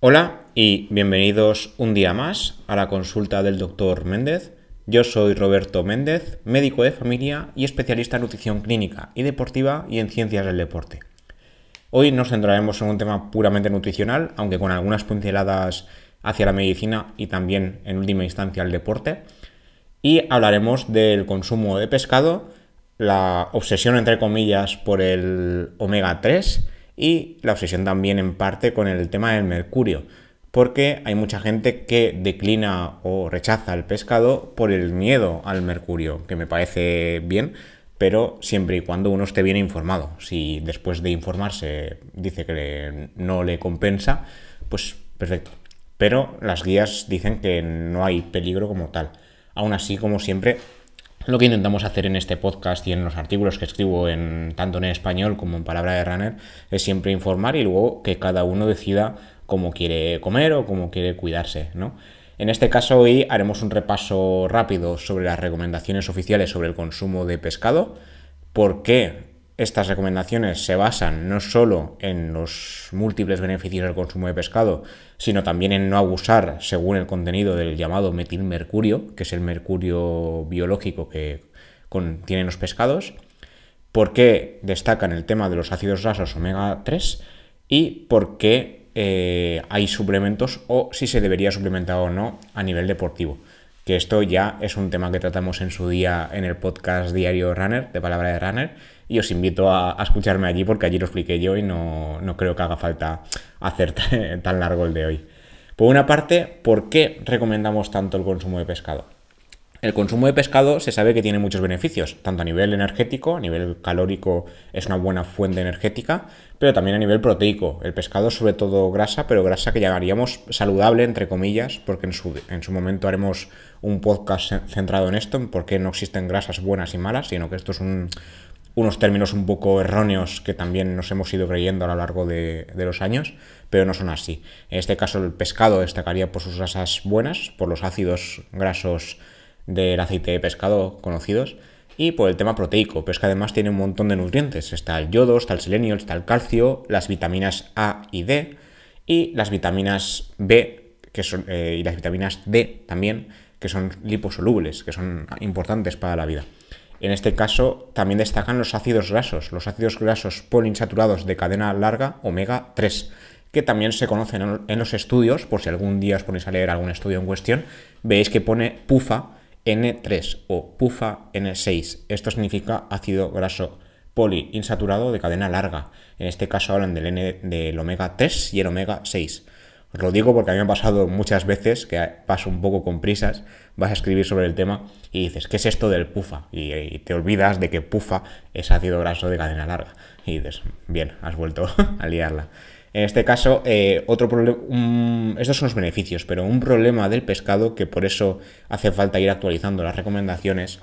Hola y bienvenidos un día más a la consulta del doctor Méndez. Yo soy Roberto Méndez, médico de familia y especialista en nutrición clínica y deportiva y en ciencias del deporte. Hoy nos centraremos en un tema puramente nutricional, aunque con algunas pinceladas hacia la medicina y también en última instancia al deporte. Y hablaremos del consumo de pescado, la obsesión entre comillas por el omega 3 y la obsesión también en parte con el tema del mercurio, porque hay mucha gente que declina o rechaza el pescado por el miedo al mercurio, que me parece bien, pero siempre y cuando uno esté bien informado. Si después de informarse dice que no le compensa, pues perfecto. Pero las guías dicen que no hay peligro como tal. Aún así, como siempre, lo que intentamos hacer en este podcast y en los artículos que escribo en, tanto en español como en palabra de runner es siempre informar y luego que cada uno decida cómo quiere comer o cómo quiere cuidarse, ¿no? En este caso hoy haremos un repaso rápido sobre las recomendaciones oficiales sobre el consumo de pescado, por qué estas recomendaciones se basan no solo en los múltiples beneficios del consumo de pescado, sino también en no abusar según el contenido del llamado metilmercurio, que es el mercurio biológico que contienen los pescados, por qué destacan el tema de los ácidos grasos omega 3 y por qué eh, hay suplementos o si se debería suplementar o no a nivel deportivo. Que esto ya es un tema que tratamos en su día en el podcast diario Runner, de Palabra de Runner, y os invito a, escucharme allí porque allí lo expliqué yo y no, creo que haga falta hacer tan largo el de hoy. Por una parte, ¿por qué recomendamos tanto el consumo de pescado? El consumo de pescado se sabe que tiene muchos beneficios, tanto a nivel energético, a nivel calórico es una buena fuente energética, pero también a nivel proteico. El pescado sobre todo grasa, pero grasa que llamaríamos saludable, entre comillas, porque en su, en su momento haremos un podcast centrado en esto, en por qué no existen grasas buenas y malas, sino que esto es unos términos un poco erróneos que también nos hemos ido creyendo a lo largo de, los años, pero no son así. En este caso el pescado destacaría por sus grasas buenas, por los ácidos grasos del aceite de pescado conocidos y por el tema proteico, pero además tiene un montón de nutrientes. Está el yodo, está el selenio, está el calcio, las vitaminas A y D y las vitaminas B que son, eh, y las vitaminas D también, que son liposolubles, que son importantes para la vida. En este caso también destacan los ácidos grasos, los ácidos grasos poliinsaturados de cadena larga omega 3, que también se conocen en los estudios, por si algún día os ponéis a leer algún estudio en cuestión, veis que pone PUFA N3 o PUFA N6. Esto significa ácido graso poliinsaturado de cadena larga. En este caso hablan del, N, del omega 3 y el omega 6. Os lo digo porque a mí me ha pasado muchas veces que paso un poco con prisas, vas a escribir sobre el tema y dices, ¿qué es esto del PUFA? Y, te olvidas de que PUFA es ácido graso de cadena larga. Y dices, bien, has vuelto a liarla. En este caso, eh, otro problema, estos son los beneficios, pero un problema del pescado, que por eso hace falta ir actualizando las recomendaciones,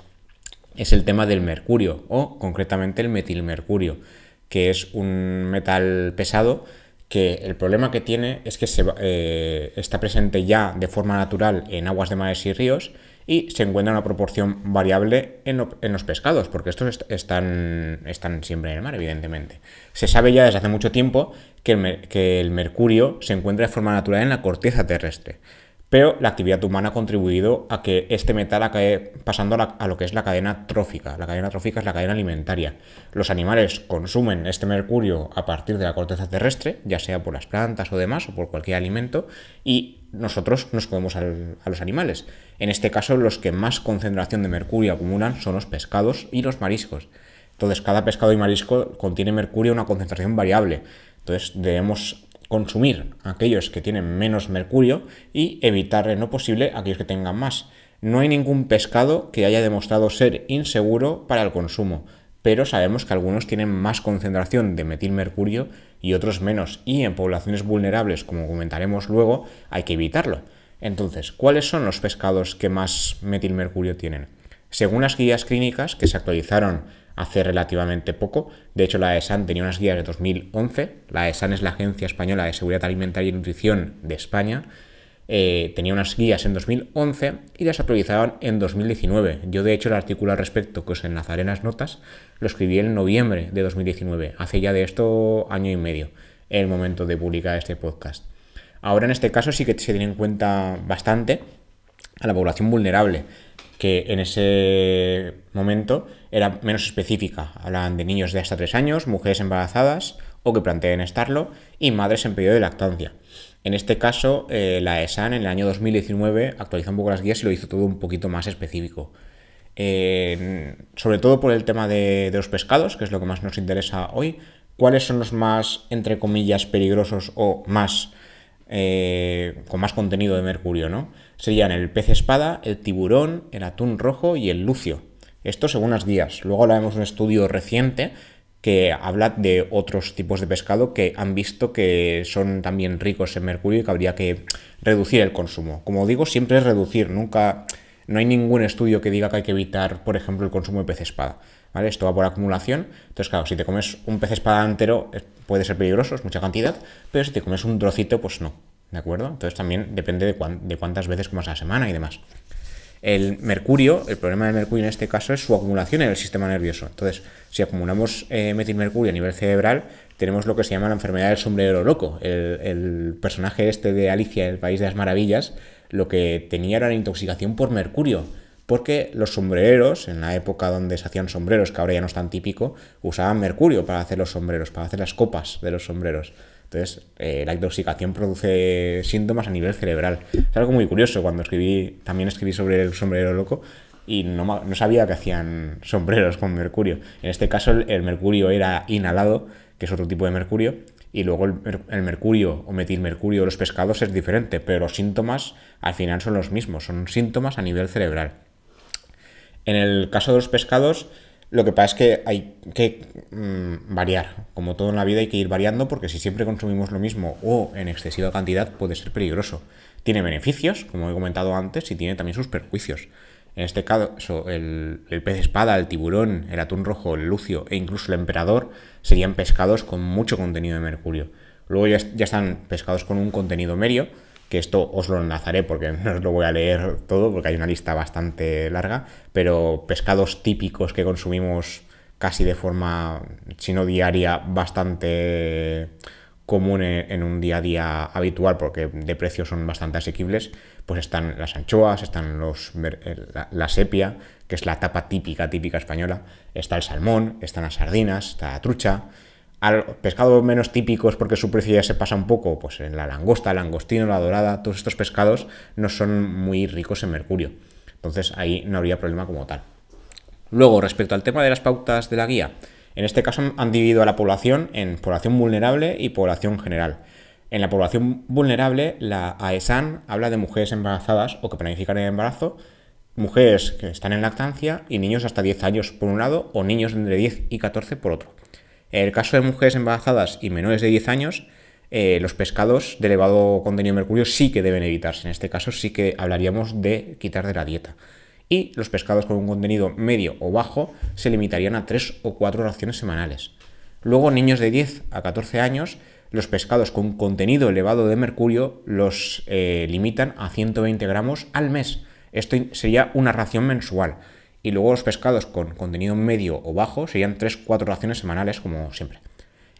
es el tema del mercurio, o concretamente el metilmercurio, que es un metal pesado que el problema que tiene es que eh, está presente ya de forma natural en aguas de mares y ríos y se encuentra una proporción variable en, los pescados, porque estos están, están siempre en el mar, evidentemente. Se sabe ya desde hace mucho tiempo que el, que el mercurio se encuentra de forma natural en la corteza terrestre pero la actividad humana ha contribuido a que este metal acabe pasando a, lo que es la cadena trófica. La cadena trófica es la cadena alimentaria. Los animales consumen este mercurio a partir de la corteza terrestre, ya sea por las plantas o demás, o por cualquier alimento, y nosotros nos comemos a los animales. En este caso, los que más concentración de mercurio acumulan son los pescados y los mariscos. Entonces, cada pescado y marisco contiene mercurio a una concentración variable. Entonces, debemos consumir aquellos que tienen menos mercurio y evitar en lo posible aquellos que tengan más. No hay ningún pescado que haya demostrado ser inseguro para el consumo, pero sabemos que algunos tienen más concentración de metilmercurio y otros menos, y en poblaciones vulnerables, como comentaremos luego, hay que evitarlo. Entonces, ¿cuáles son los pescados que más metilmercurio tienen? Según las guías clínicas que se actualizaron hace relativamente poco. De hecho, la ESAN tenía unas guías de 2011. La ESAN es la Agencia Española de Seguridad Alimentaria y Nutrición de España. Eh, tenía unas guías en 2011 y las actualizaban en 2019. Yo, de hecho, el artículo al respecto que os enlazaré en las notas lo escribí en noviembre de 2019, hace ya de esto año y medio, el momento de publicar este podcast. Ahora en este caso sí que se tiene en cuenta bastante a la población vulnerable, que en ese momento era menos específica. Hablan de niños de hasta 3 años, mujeres embarazadas o que planteen estarlo, y madres en periodo de lactancia. En este caso, eh, la ESAN en el año 2019 actualizó un poco las guías y lo hizo todo un poquito más específico. sobre todo por el tema de, los pescados, que es lo que más nos interesa hoy. ¿Cuáles son los más, entre comillas, peligrosos o más eh, con más contenido de mercurio? ¿no? Serían el pez espada, el tiburón, el atún rojo y el lucio. Esto según las guías. Luego hablaremos de un estudio reciente que habla de otros tipos de pescado que han visto que son también ricos en mercurio y que habría que reducir el consumo. Como digo, siempre es reducir, nunca no hay ningún estudio que diga que hay que evitar, por ejemplo, el consumo de pez espada. Esto va por acumulación. Entonces, claro, si te comes un pez espada entero puede ser peligroso, es mucha cantidad, pero si te comes un trocito, pues no. ¿De acuerdo? Entonces también depende de, cuántas veces comas a la semana y demás. El mercurio, el problema del mercurio en este caso es su acumulación en el sistema nervioso. Entonces, si acumulamos eh, metilmercurio a nivel cerebral, tenemos lo que se llama la enfermedad del sombrero loco. El, personaje este de Alicia, el País de las Maravillas, lo que tenía era la intoxicación por mercurio. Porque los sombreros, en la época donde se hacían sombreros, que ahora ya no es tan típico, usaban mercurio para hacer los sombreros, para hacer las copas de los sombreros. Entonces, eh, la intoxicación produce síntomas a nivel cerebral. Es algo muy curioso. Cuando escribí, también escribí sobre el sombrero loco y no, sabía que hacían sombreros con mercurio. En este caso, el, mercurio era inhalado, que es otro tipo de mercurio, y luego el, el, mercurio o metilmercurio de los pescados es diferente, pero los síntomas al final son los mismos, son síntomas a nivel cerebral. En el caso de los pescados, lo que pasa es que hay que mm, variar. Como todo en la vida hay que ir variando porque si siempre consumimos lo mismo o en excesiva cantidad puede ser peligroso. Tiene beneficios, como he comentado antes, y tiene también sus perjuicios. En este caso, el, pez espada, el tiburón, el atún rojo, el lucio e incluso el emperador serían pescados con mucho contenido de mercurio. Luego ya, ya están pescados con un contenido medio, que esto os lo enlazaré porque no os lo voy a leer todo porque hay una lista bastante larga, pero pescados típicos que consumimos casi de forma, si no diaria, bastante común en un día a día habitual porque de precios son bastante asequibles, pues están las anchoas, están los, la sepia, que es la tapa típica, típica española, está el salmón, están las sardinas, está la trucha, pescados menos típicos porque su precio ya se pasa un poco, pues en la langosta, el langostino, la dorada, todos estos pescados no son muy ricos en mercurio. Entonces ahí no habría problema como tal. Luego, respecto al tema de las pautas de la guía, en este caso han dividido a la población en población vulnerable y población general. En la población vulnerable, la AESAN habla de mujeres embarazadas o que planifican el embarazo, mujeres que están en lactancia y niños hasta 10 años por un lado o niños entre 10 y 14 por otro. En el caso de mujeres embarazadas y menores de 10 años, eh, los pescados de elevado contenido de mercurio sí que deben evitarse. En este caso sí que hablaríamos de quitar de la dieta. Y los pescados con un contenido medio o bajo se limitarían a 3 o 4 raciones semanales. Luego, niños de 10 a 14 años, los pescados con contenido elevado de mercurio los eh, limitan a 120 gramos al mes. Esto sería una ración mensual y luego los pescados con contenido medio o bajo serían 3-4 raciones semanales como siempre.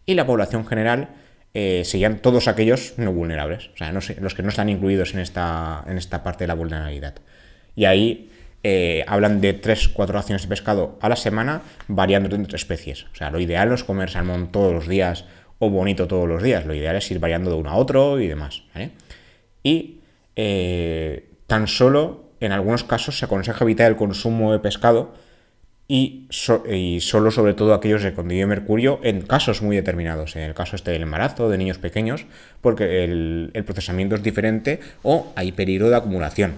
Y la población general eh, serían todos aquellos no vulnerables, o sea, los que no están incluidos en esta, en esta parte de la vulnerabilidad. Y ahí eh, hablan de 3-4 raciones de pescado a la semana, variando entre especies. O sea, lo ideal no es comer salmón todos los días o bonito todos los días, lo ideal es ir variando de uno a otro y demás. Y eh, tan solo en algunos casos se aconseja evitar el consumo de pescado y, solo sobre todo aquellos de contenido de mercurio en casos muy determinados, en el caso este del embarazo, de niños pequeños, porque el, procesamiento es diferente o hay peligro de acumulación.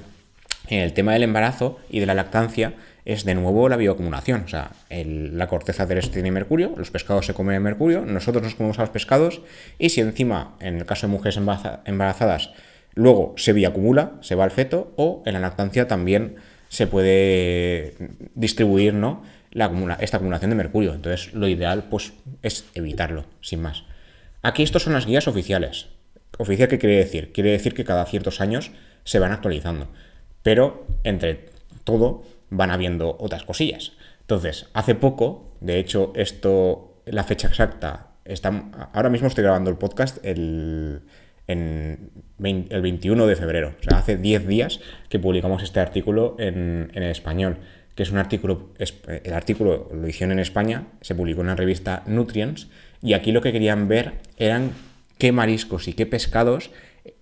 En el tema del embarazo y de la lactancia es de nuevo la bioacumulación, o sea, la corteza terrestre tiene mercurio, los pescados se comen mercurio, nosotros nos comemos a los pescados y si encima, en el caso de mujeres embarazadas, Luego se bioacumula, se va al feto, o en la lactancia también se puede distribuir ¿no? esta acumulación de mercurio. Entonces, lo ideal pues, es evitarlo, sin más. Aquí estos son las guías oficiales. ¿Oficial qué quiere decir? Quiere decir que cada ciertos años se van actualizando. Pero entre todo van habiendo otras cosillas. Entonces, hace poco, de hecho, esto, la fecha exacta, ahora mismo estoy grabando el podcast el el 21 de febrero. O sea, hace 10 días que publicamos este artículo en, en español, que es un artículo, el artículo lo hicieron en España, se publicó en la revista Nutrients, y aquí lo que querían ver eran qué mariscos y qué pescados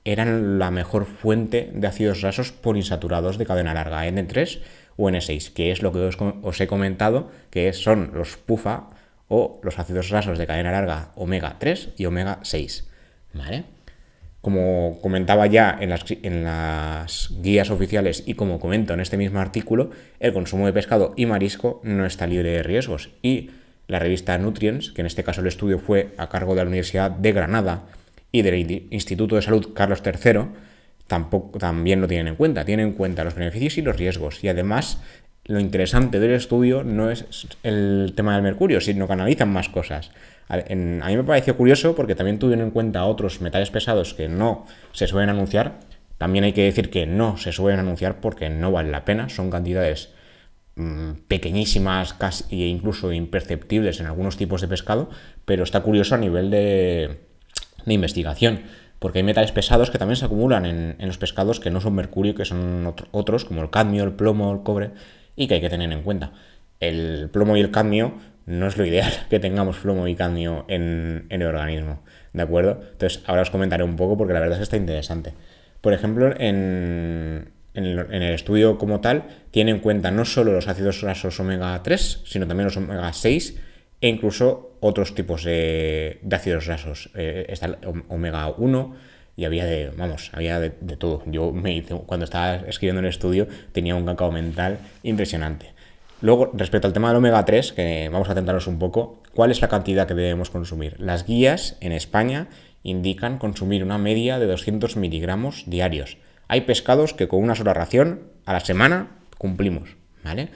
eran la mejor fuente de ácidos grasos poliinsaturados de cadena larga, N3 o N6, que es lo que os, he comentado, que son los PUFA o los ácidos grasos de cadena larga omega 3 y omega 6. ¿Vale? Como comentaba ya en las, guías oficiales y como comento en este mismo artículo, el consumo de pescado y marisco no está libre de riesgos. Y la revista Nutrients, que en este caso el estudio fue a cargo de la Universidad de Granada y del Instituto de Salud Carlos III, tampoco, también lo tienen en cuenta. Tienen en cuenta los beneficios y los riesgos. Y además, lo interesante del estudio no es el tema del mercurio, sino que analizan más cosas. A, mí me pareció curioso porque también tuvieron en cuenta otros metales pesados que no se suelen anunciar. También hay que decir que no se suelen anunciar porque no vale la pena. Son cantidades mm, pequeñísimas casi, e incluso imperceptibles en algunos tipos de pescado, pero está curioso a nivel de, de investigación porque hay metales pesados que también se acumulan en, los pescados que no son mercurio, que son otros, como el cadmio, el plomo, el cobre, y que hay que tener en cuenta. El plomo y el cadmio no es lo ideal que tengamos plomo y cadmio en, el organismo, ¿de acuerdo? Entonces, ahora os comentaré un poco porque la verdad es que está interesante. Por ejemplo, en, el, estudio como tal, tiene en cuenta no solo los ácidos grasos omega 3, sino también los omega 6 e incluso otros tipos de, ácidos grasos. Eh, está el omega 1 y había de, vamos, había de, todo. Yo me hice, cuando estaba escribiendo el estudio tenía un cacao mental impresionante. Luego, respecto al tema del omega 3, que vamos a atentarnos un poco, ¿cuál es la cantidad que debemos consumir? Las guías en España indican consumir una media de 200 miligramos diarios. Hay pescados que con una sola ración a la semana cumplimos, ¿vale?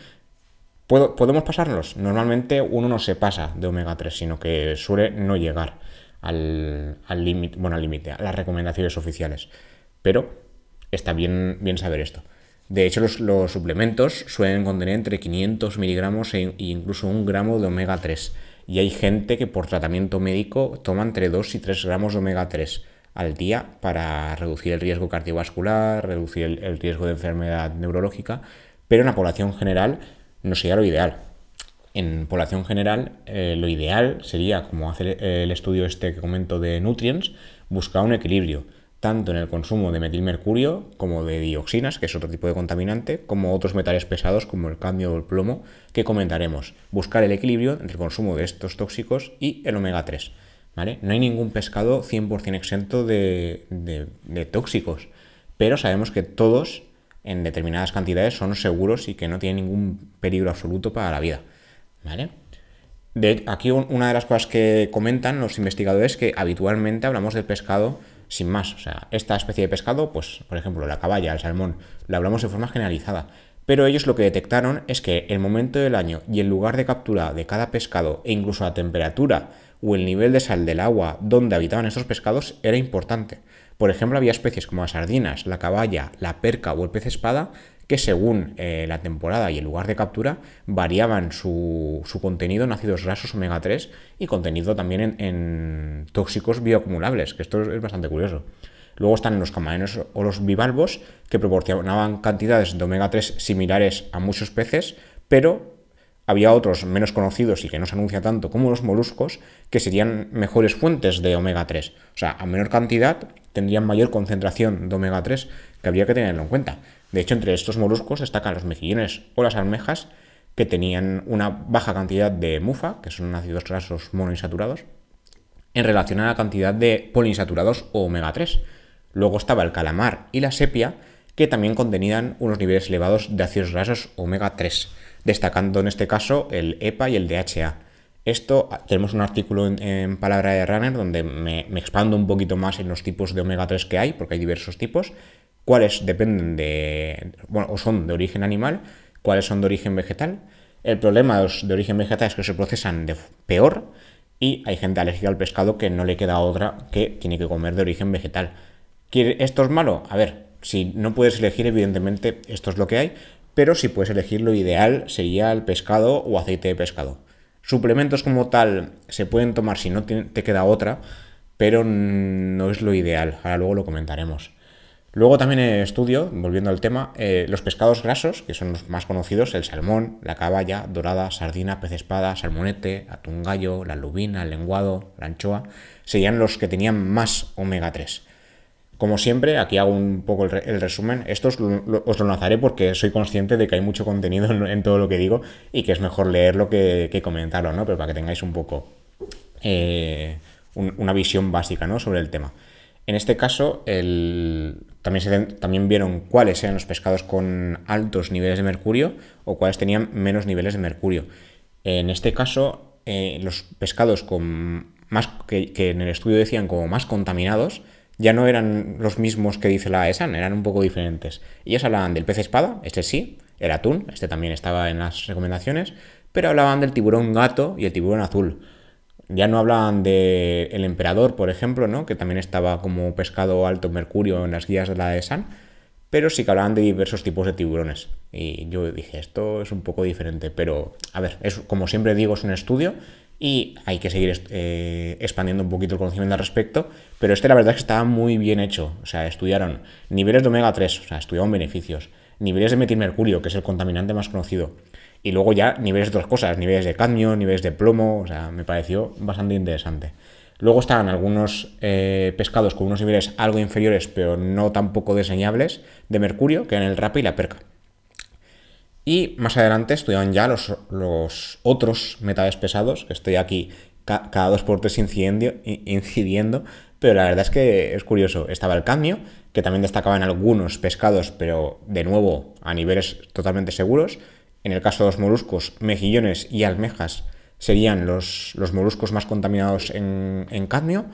¿Podemos pasarlos? Normalmente uno no se pasa de omega 3, sino que suele no llegar al límite, bueno, al límite, a las recomendaciones oficiales. Pero está bien, bien saber esto. De hecho, los, suplementos suelen contener entre 500 miligramos e incluso un gramo de omega 3. Y hay gente que por tratamiento médico toma entre 2 y 3 gramos de omega 3 al día para reducir el riesgo cardiovascular, reducir el riesgo de enfermedad neurológica, pero en la población general no sería lo ideal. En población general, eh, lo ideal sería, como hace el estudio este que comento de Nutrients, buscar un equilibrio, tanto en el consumo de metilmercurio como de dioxinas, que es otro tipo de contaminante, como otros metales pesados como el cadmio o el plomo, que comentaremos. Buscar el equilibrio entre el consumo de estos tóxicos y el omega 3. ¿vale? No hay ningún pescado 100% exento de, tóxicos, pero sabemos que todos en determinadas cantidades son seguros y que no tienen ningún peligro absoluto para la vida. ¿Vale? Aquí una de las cosas que comentan los investigadores es que habitualmente hablamos del pescado sin más. O sea, esta especie de pescado, pues, por ejemplo, la caballa, el salmón, la hablamos de forma generalizada. Pero ellos lo que detectaron es que el momento del año y el lugar de captura de cada pescado e incluso la temperatura o el nivel de sal del agua donde habitaban estos pescados era importante. Por ejemplo, había especies como las sardinas, la caballa, la perca o el pez espada que según eh, la temporada y el lugar de captura variaban su, contenido en ácidos grasos omega 3 y contenido también en, tóxicos bioacumulables, que esto es bastante curioso. Luego están los camarones o los bivalvos, que proporcionaban cantidades de omega 3 similares a muchos peces, pero había otros menos conocidos y que no se anuncia tanto como los moluscos, que serían mejores fuentes de omega 3. O sea, a menor cantidad tendrían mayor concentración de omega 3 que habría que tenerlo en cuenta. De hecho, entre estos moluscos destacan los mejillones o las almejas, que tenían una baja cantidad de mufa, que son ácidos grasos monoinsaturados, en relación a la cantidad de poliinsaturados o omega 3. Luego estaba el calamar y la sepia, que también contenían unos niveles elevados de ácidos grasos omega 3 destacando en este caso el EPA y el DHA. Esto, tenemos un artículo en, Palabra de Runner donde me, expando un poquito más en los tipos de omega 3 que hay, porque hay diversos tipos, cuáles dependen de, bueno, o son de origen animal, cuáles son de origen vegetal. El problema de, origen vegetal es que se procesan de peor y hay gente alérgica al pescado que no le queda otra que tiene que comer de origen vegetal. ¿Esto es malo? A ver, si no puedes elegir, evidentemente esto es lo que hay, pero si puedes elegir lo ideal sería el pescado o aceite de pescado. Suplementos como tal se pueden tomar si no te queda otra, pero no es lo ideal. Ahora luego lo comentaremos. Luego también el estudio, volviendo al tema, eh, los pescados grasos, que son los más conocidos, el salmón, la caballa, dorada, sardina, pez espada, salmonete, atún gallo, la lubina, el lenguado, la anchoa, serían los que tenían más omega 3. Como siempre, aquí hago un poco el, resumen. Esto os lo, lanzaré porque soy consciente de que hay mucho contenido en, todo lo que digo y que es mejor leerlo que, comentarlo, ¿no? Pero para que tengáis un poco eh, una visión básica, ¿no? Sobre el tema. En este caso, también, vieron cuáles eran los pescados con altos niveles de mercurio o cuáles tenían menos niveles de mercurio. En este caso, eh, los pescados con más que, en el estudio decían como más contaminados ya no eran los mismos que dice la ESAN, eran un poco diferentes. Ellos hablaban del pez espada, este sí, el atún, este también estaba en las recomendaciones, pero hablaban del tiburón gato y el tiburón azul. Ya no hablaban del el emperador, por ejemplo, ¿no? que también estaba como pescado alto mercurio en las guías de la ESAN, pero sí que hablaban de diversos tipos de tiburones. Y yo dije, esto es un poco diferente, pero a ver, es, como siempre digo, es un estudio y hay que seguir eh, expandiendo un poquito el conocimiento al respecto, pero este la verdad es que estaba muy bien hecho, o sea, estudiaron niveles de omega 3, o sea, estudiaron beneficios, niveles de metilmercurio, que es el contaminante más conocido, y luego ya niveles de otras cosas, niveles de cadmio, niveles de plomo, o sea, me pareció bastante interesante. Luego estaban algunos eh, pescados con unos niveles algo inferiores, pero no tampoco diseñables, de mercurio, que eran el rape y la perca. Y más adelante estudiaban ya los, los otros metales pesados, que estoy aquí cada dos por tres incidiendo, incidiendo, pero la verdad es que es curioso. Estaba el cadmio, que también destacaba en algunos pescados, pero de nuevo a niveles totalmente seguros. En el caso de los moluscos, mejillones y almejas serían los, los moluscos más contaminados en, cadmio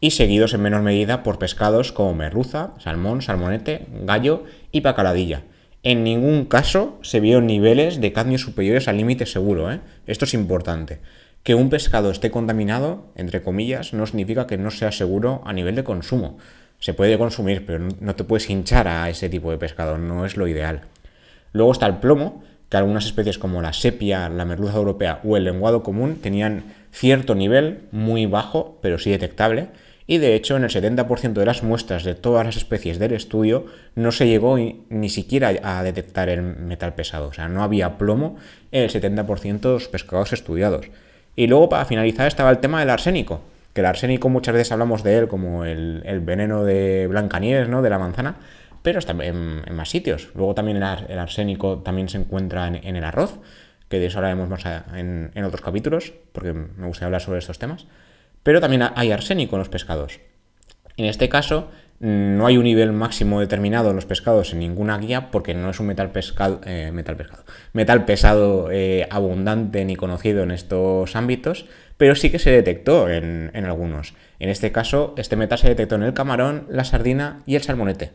y seguidos en menor medida por pescados como merluza, salmón, salmonete, gallo y pacaladilla. En ningún caso se vieron niveles de cadmio superiores al límite seguro. ¿eh? Esto es importante. Que un pescado esté contaminado, entre comillas, no significa que no sea seguro a nivel de consumo. Se puede consumir, pero no te puedes hinchar a ese tipo de pescado, no es lo ideal. Luego está el plomo, que algunas especies como la sepia, la merluza europea o el lenguado común tenían cierto nivel, muy bajo, pero sí detectable, y de hecho en el 70% de las muestras de todas las especies del estudio no se llegó ni siquiera a detectar el metal pesado, o sea, no había plomo en el 70% de los pescados estudiados. Y luego para finalizar estaba el tema del arsénico, que el arsénico muchas veces hablamos de él como el, el veneno de Blancanieves, ¿no? de la manzana, pero está en, más sitios. Luego también el, arsénico también se encuentra en, el arroz, que de eso hablaremos más en, otros capítulos, porque me gustaría hablar sobre estos temas. Pero también hay arsénico en los pescados. En este caso, no hay un nivel máximo determinado en los pescados en ninguna guía porque no es un metal pescado, eh, metal, pescado, metal pesado eh, abundante ni conocido en estos ámbitos, pero sí que se detectó en, en, algunos. En este caso, este metal se detectó en el camarón, la sardina y el salmonete.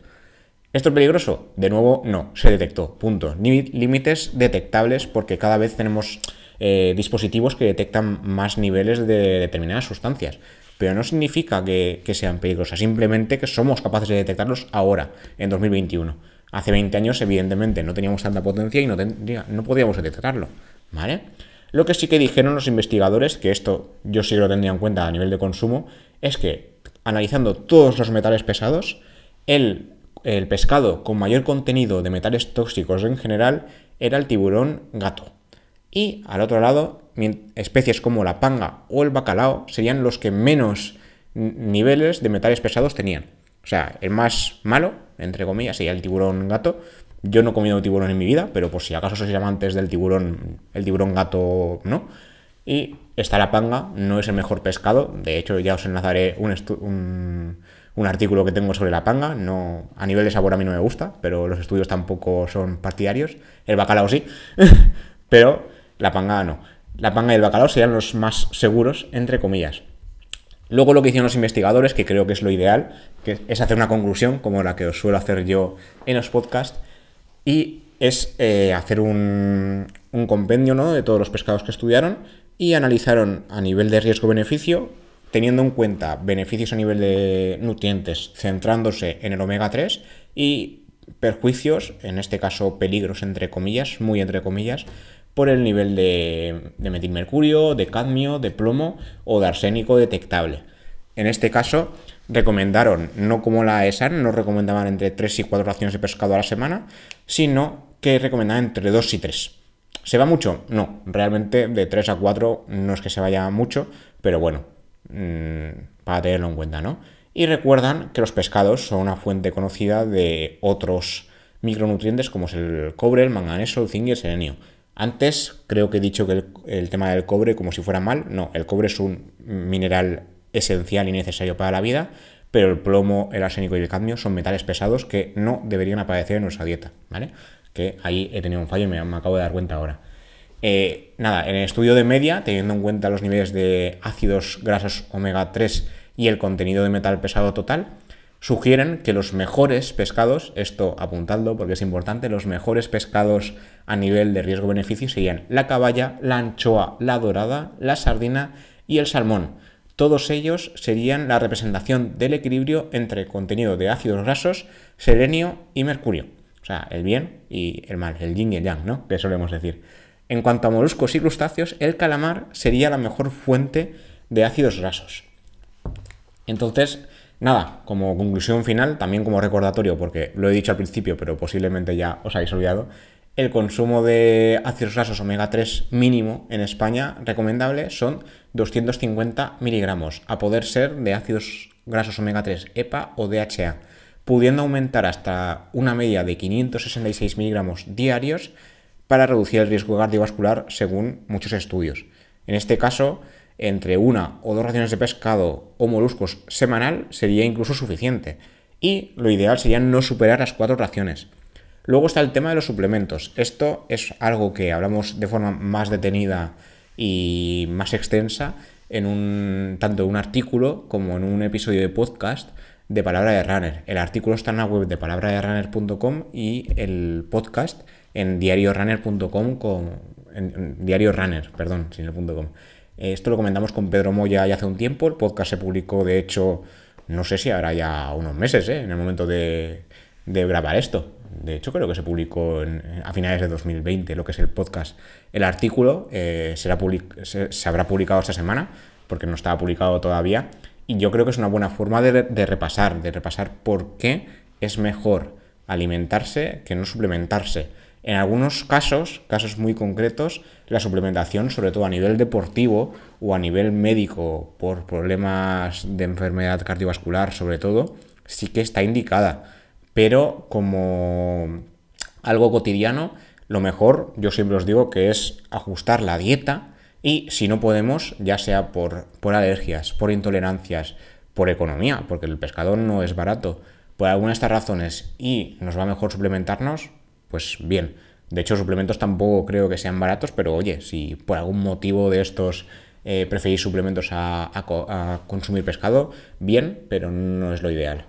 ¿Esto es peligroso? De nuevo, no, se detectó, punto. Límites detectables porque cada vez tenemos eh, dispositivos que detectan más niveles de determinadas sustancias. Pero no significa que, sean peligrosas, simplemente que somos capaces de detectarlos ahora, en 2021. Hace 20 años, evidentemente, no teníamos tanta potencia y no, no podíamos detectarlo. ¿Vale? Lo que sí que dijeron los investigadores, que esto yo sí que lo tendría en cuenta a nivel de consumo, es que analizando todos los metales pesados, el el pescado con mayor contenido de metales tóxicos en general era el tiburón gato. Y al otro lado, especies como la panga o el bacalao serían los que menos niveles de metales pesados tenían. O sea, el más malo, entre comillas, sería el tiburón gato. Yo no he comido tiburón en mi vida, pero por si acaso sois amantes del tiburón, el tiburón gato no. Y está la panga, no es el mejor pescado. De hecho, ya os enlazaré un, un un artículo que tengo sobre la panga. No, a nivel de sabor a mí no me gusta, pero los estudios tampoco son partidarios. El bacalao sí, pero la panga no. La panga y el bacalao serían los más seguros, entre comillas. Luego lo que hicieron los investigadores, que creo que es lo ideal, que es hacer una conclusión, como la que os suelo hacer yo en los podcasts, y es eh, hacer un, un compendio ¿no? de todos los pescados que estudiaron y analizaron a nivel de riesgo-beneficio teniendo en cuenta beneficios a nivel de nutrientes, centrándose en el omega 3 y perjuicios, en este caso peligros entre comillas, muy entre comillas, por el nivel de, de metilmercurio, de cadmio, de plomo o de arsénico detectable. En este caso, recomendaron, no como la ESAN, no recomendaban entre 3 y 4 raciones de pescado a la semana, sino que recomendaban entre 2 y 3. ¿Se va mucho? No, realmente de 3 a 4 no es que se vaya mucho, pero bueno, mmm, para tenerlo en cuenta, ¿no? Y recuerdan que los pescados son una fuente conocida de otros micronutrientes como es el cobre, el manganeso, el zinc y el selenio. Antes creo que he dicho que el, el, tema del cobre como si fuera mal. No, el cobre es un mineral esencial y necesario para la vida, pero el plomo, el arsénico y el cadmio son metales pesados que no deberían aparecer en nuestra dieta, ¿vale? Que ahí he tenido un fallo y me, me acabo de dar cuenta ahora. Eh, nada, en el estudio de media, teniendo en cuenta los niveles de ácidos grasos omega 3 y el contenido de metal pesado total, sugieren que los mejores pescados, esto apuntadlo porque es importante, los mejores pescados a nivel de riesgo-beneficio serían la caballa, la anchoa, la dorada, la sardina y el salmón. Todos ellos serían la representación del equilibrio entre contenido de ácidos grasos, selenio y mercurio. O sea, el bien y el mal, el yin y el yang, ¿no? Que solemos decir. En cuanto a moluscos y crustáceos, el calamar sería la mejor fuente de ácidos grasos. Entonces, nada, como conclusión final, también como recordatorio, porque lo he dicho al principio, pero posiblemente ya os habéis olvidado, el consumo de ácidos grasos omega 3 mínimo en España recomendable son 250 miligramos, a poder ser de ácidos grasos omega 3 EPA o DHA, pudiendo aumentar hasta una media de 566 miligramos diarios para reducir el riesgo cardiovascular según muchos estudios. En este caso, entre una o dos raciones de pescado o moluscos semanal sería incluso suficiente. Y lo ideal sería no superar las cuatro raciones. Luego está el tema de los suplementos. Esto es algo que hablamos de forma más detenida y más extensa en un tanto un artículo como en un episodio de podcast de Palabra de Runner. El artículo está en la web de palabraderunner.com y el podcast en diariorunner.com con en, diario runner, perdón, sin el punto com. Esto lo comentamos con Pedro Moya ya hace un tiempo. El podcast se publicó, de hecho, no sé si hará ya unos meses, ¿eh? en el momento de, de, grabar esto. De hecho, creo que se publicó en, a finales de 2020, lo que es el podcast. El artículo eh, será se, se, habrá publicado esta semana, porque no estaba publicado todavía. Y yo creo que es una buena forma de, repasar, de repasar por qué es mejor alimentarse que no suplementarse en algunos casos, casos muy concretos, la suplementación, sobre todo a nivel deportivo o a nivel médico, por problemas de enfermedad cardiovascular, sobre todo, sí que está indicada. Pero como algo cotidiano, lo mejor, yo siempre os digo que es ajustar la dieta y si no podemos, ya sea por, por alergias, por intolerancias, por economía, porque el pescado no es barato, por alguna de estas razones y nos va mejor suplementarnos, pues bien. De hecho, suplementos tampoco creo que sean baratos, pero oye, si por algún motivo de estos eh, preferís suplementos a, consumir pescado, bien, pero no es lo ideal.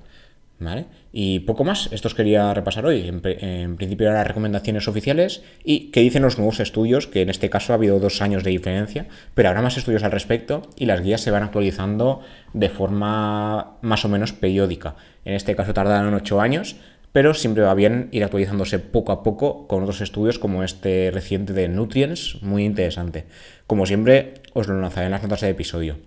¿Vale? Y poco más, estos quería repasar hoy. En, principio las recomendaciones oficiales y qué dicen los nuevos estudios, que en este caso ha habido dos años de diferencia, pero habrá más estudios al respecto y las guías se van actualizando de forma más o menos periódica. En este caso tardaron ocho años, pero siempre va bien ir actualizándose poco a poco con otros estudios como este reciente de Nutrients, muy interesante. Como siempre, os lo lanzaré en las notas del episodio.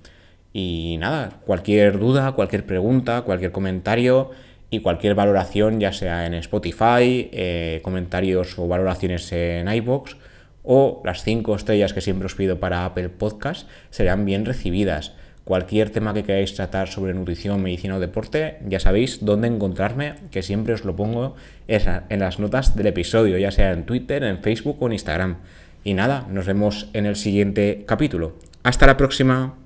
Y nada, cualquier duda, cualquier pregunta, cualquier comentario y cualquier valoración, ya sea en Spotify, eh, comentarios o valoraciones en iBox o las 5 estrellas que siempre os pido para Apple Podcast, serán bien recibidas. Cualquier tema que queráis tratar sobre nutrición, medicina o deporte, ya sabéis dónde encontrarme, que siempre os lo pongo en las notas del episodio, ya sea en Twitter, en Facebook o en Instagram. Y nada, nos vemos en el siguiente capítulo. Hasta la próxima.